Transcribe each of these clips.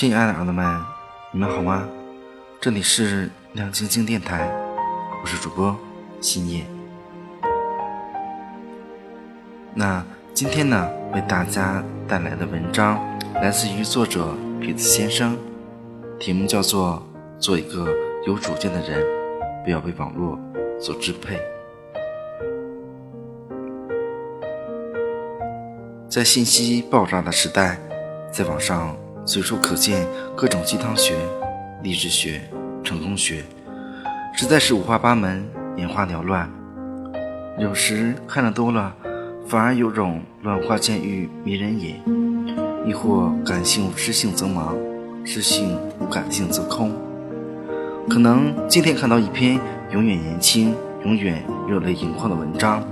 亲爱的耳朵们，你们好吗？这里是亮晶晶电台，我是主播新叶。那今天呢，为大家带来的文章来自于作者痞子先生，题目叫做《做一个有主见的人，不要被网络所支配》。在信息爆炸的时代，在网上随处可见各种鸡汤学、励志学、成功学，实在是五花八门、眼花缭乱。有时看得多了，反而有种乱花渐欲迷人眼，亦或感性无知性则盲，知性无感性则空。可能今天看到一篇永远年轻、永远热泪盈眶的文章，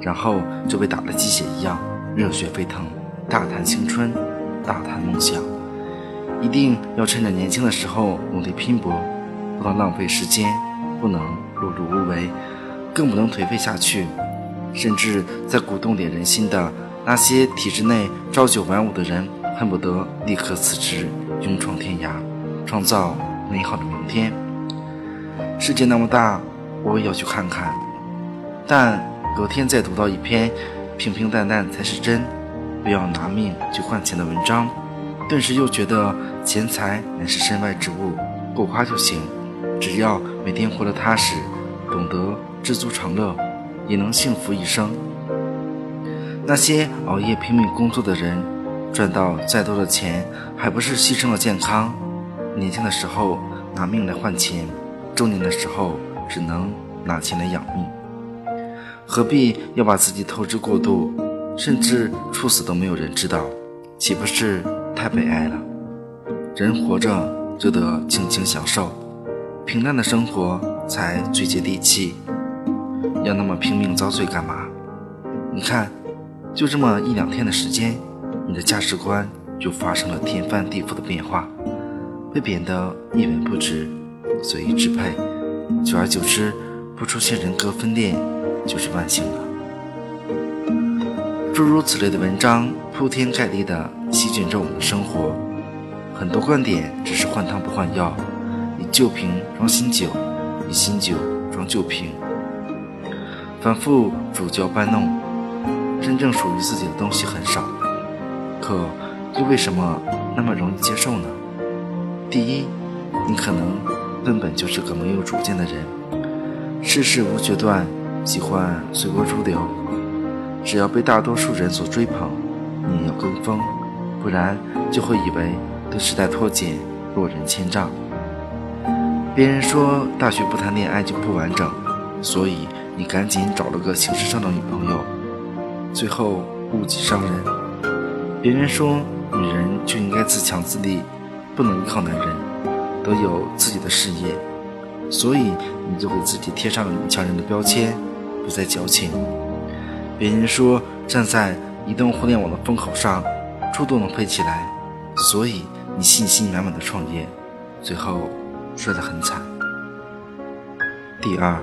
然后就被打了鸡血一样。热血沸腾，大谈青春，大谈梦想，一定要趁着年轻的时候努力拼搏，不能浪费时间，不能碌碌无为，更不能颓废下去。甚至在鼓动点人心的那些体制内朝九晚五的人，恨不得立刻辞职，勇闯天涯，创造美好的明天。世界那么大，我也要去看看。但隔天再读到一篇。平平淡淡才是真，不要拿命去换钱的文章，顿时又觉得钱财乃是身外之物，够花就行。只要每天活得踏实，懂得知足常乐，也能幸福一生。那些熬夜拼命工作的人，赚到再多的钱，还不是牺牲了健康？年轻的时候拿命来换钱，中年的时候只能拿钱来养命。何必要把自己透支过度，甚至猝死都没有人知道，岂不是太悲哀了？人活着就得尽情享受，平淡的生活才最接地气。要那么拼命遭罪干嘛？你看，就这么一两天的时间，你的价值观就发生了天翻地覆的变化，被贬得一文不值，随意支配，久而久之，不出现人格分裂。就是万幸了。诸如此类的文章铺天盖地的席卷着我们的生活，很多观点只是换汤不换药，以旧瓶装新酒，以新酒装旧瓶，反复煮搅搬弄，真正属于自己的东西很少。可又为什么那么容易接受呢？第一，你可能根本就是个没有主见的人，世事无决断。喜欢随波逐流，只要被大多数人所追捧，你要跟风，不然就会以为对时代脱节，落人千丈。别人说大学不谈恋爱就不完整，所以你赶紧找了个形式上的女朋友，最后误己伤人。别人说女人就应该自强自立，不能依靠男人，得有自己的事业，所以你就给自己贴上了女强人的标签。不再矫情。别人说站在移动互联网的风口上，猪都能飞起来，所以你信心满满的创业，最后摔得很惨。第二，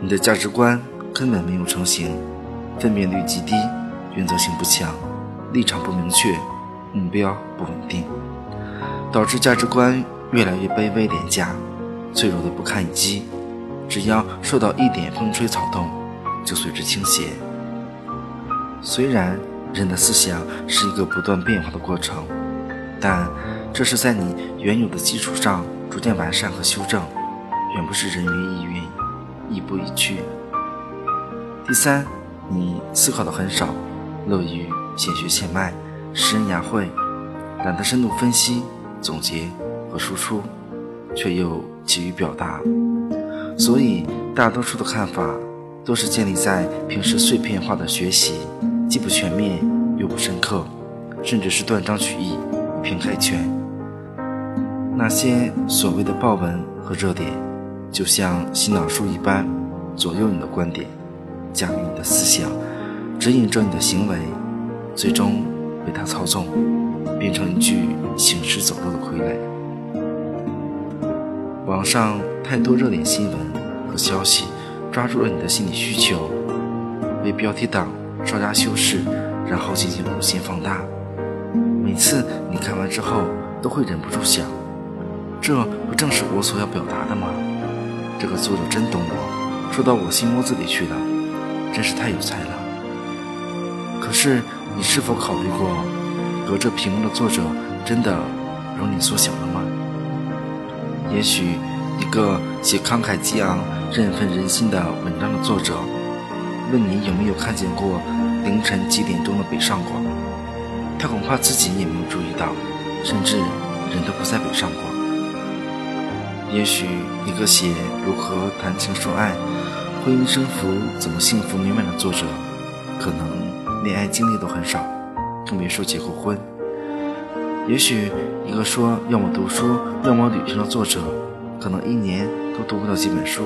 你的价值观根本没有成型，分辨率极低，原则性不强，立场不明确，目标不稳定，导致价值观越来越卑微廉价，脆弱的不堪一击。只要受到一点风吹草动。就随之倾斜。虽然人的思想是一个不断变化的过程，但这是在你原有的基础上逐渐完善和修正，远不是人云亦云、亦步亦趋。第三，你思考的很少，乐于现学现卖、识人牙慧，懒得深度分析、总结和输出，却又急于表达，所以大多数的看法。都是建立在平时碎片化的学习，既不全面又不深刻，甚至是断章取义、以偏概全。那些所谓的爆文和热点，就像洗脑术一般，左右你的观点，驾驭你的思想，指引着你的行为，最终被他操纵，变成一具行尸走肉的傀儡。网上太多热点新闻和消息。抓住了你的心理需求，为标题党稍加修饰，然后进行无限放大。每次你看完之后，都会忍不住想：这不正是我所要表达的吗？这个作者真懂我，说到我心窝子里去了，真是太有才了。可是，你是否考虑过，隔着屏幕的作者真的如你所想的吗？也许，一个写慷慨激昂、振奋人心的文章的作者，问你有没有看见过凌晨几点钟的北上广，他恐怕自己也没有注意到，甚至人都不在北上广。也许，一个写如何谈情说爱、婚姻生活怎么幸福美满的作者，可能。恋爱经历都很少，更别说结过婚。也许一个说要么读书要么旅行的作者，可能一年都读不到几本书，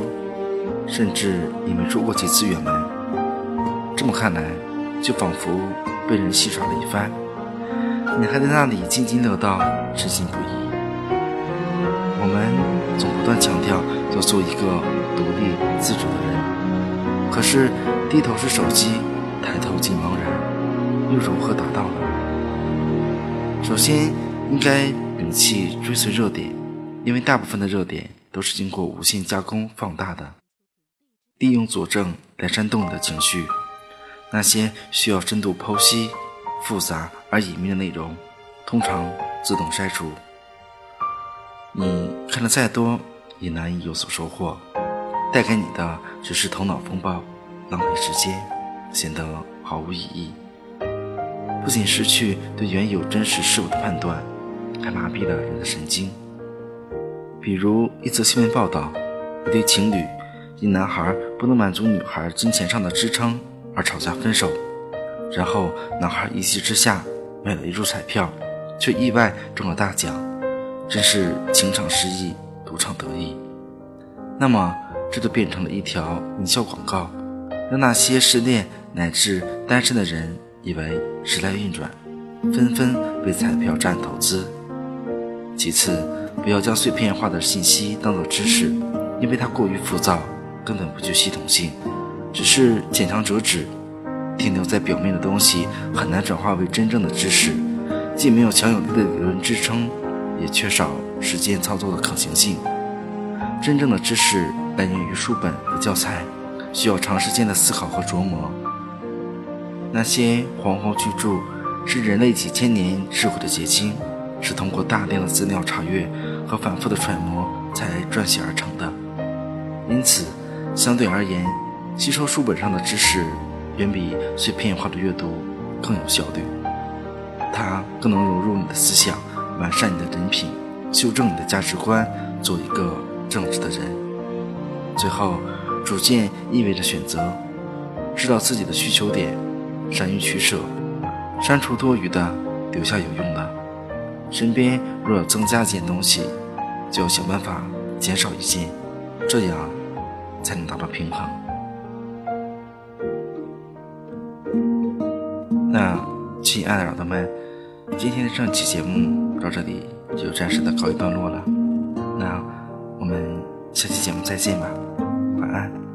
甚至也没出过几次远门。这么看来，就仿佛被人戏耍了一番，你还在那里津津乐道，痴心不已。我们总不断强调要做一个独立自主的人，可是低头是手机。抬头即茫然，又如何达到呢？首先，应该摒弃追随热点，因为大部分的热点都是经过无限加工放大的，利用佐证来煽动你的情绪。那些需要深度剖析、复杂而隐秘的内容，通常自动筛除。你看的再多，也难以有所收获，带给你的只是头脑风暴，浪费时间。显得毫无意义，不仅失去对原有真实事物的判断，还麻痹了人的神经。比如一则新闻报道，一对情侣因男孩不能满足女孩金钱上的支撑而吵架分手，然后男孩一气之下买了一注彩票，却意外中了大奖，真是情场失意，赌场得意。那么这就变成了一条营销广告。让那些失恋乃至单身的人以为时来运转，纷纷为彩票站投资。其次，不要将碎片化的信息当作知识，因为它过于浮躁，根本不具系统性，只是浅尝辄止，停留在表面的东西很难转化为真正的知识，既没有强有力的理论支撑，也缺少实践操作的可行性。真正的知识来源于书本和教材。需要长时间的思考和琢磨。那些煌煌巨著是人类几千年智慧的结晶，是通过大量的资料查阅和反复的揣摩才撰写而成的。因此，相对而言，吸收书本上的知识远比碎片化的阅读更有效率。它更能融入你的思想，完善你的人品，修正你的价值观，做一个正直的人。最后。主见意味着选择，知道自己的需求点，善于取舍，删除多余的，留下有用的。身边若要增加一件东西，就要想办法减少一件，这样才能达到平衡。那亲爱的耳朵们，今天的这期节目到这里就暂时的告一段落了。那我们下期节目再见吧。晚安。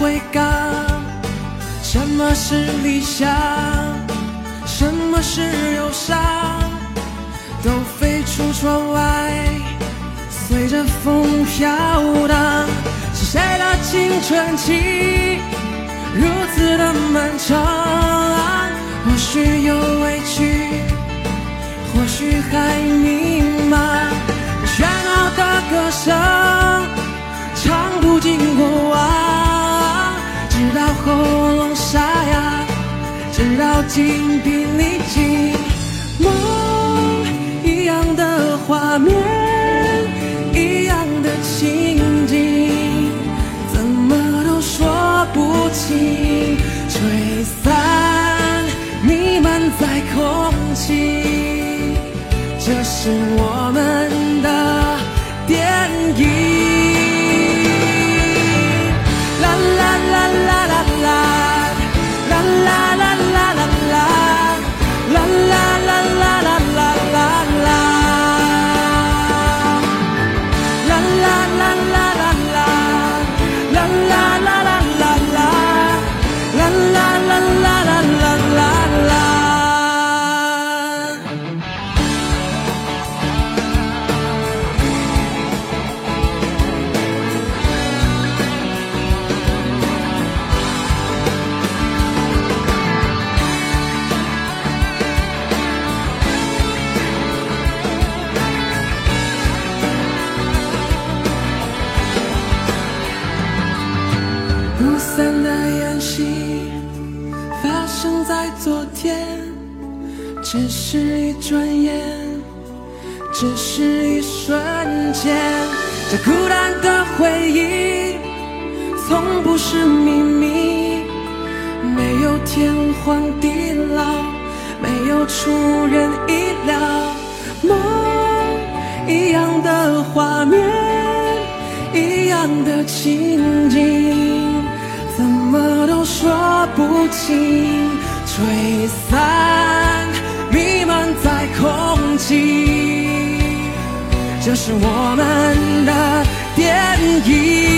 会港，什么是理想？什么是忧伤？都飞出窗外，随着风飘荡。是谁的青春期如此的漫长？或许有委屈，或许紧逼你紧，梦一样的画面，一样的情景，怎么都说不清，吹散弥漫在空气，这是我们。间。这孤单的回忆从不是秘密，没有天荒地老，没有出人意料，梦一样的画面。一样的情景，怎么都说不清，吹散，弥漫在空气。这是我们的电影。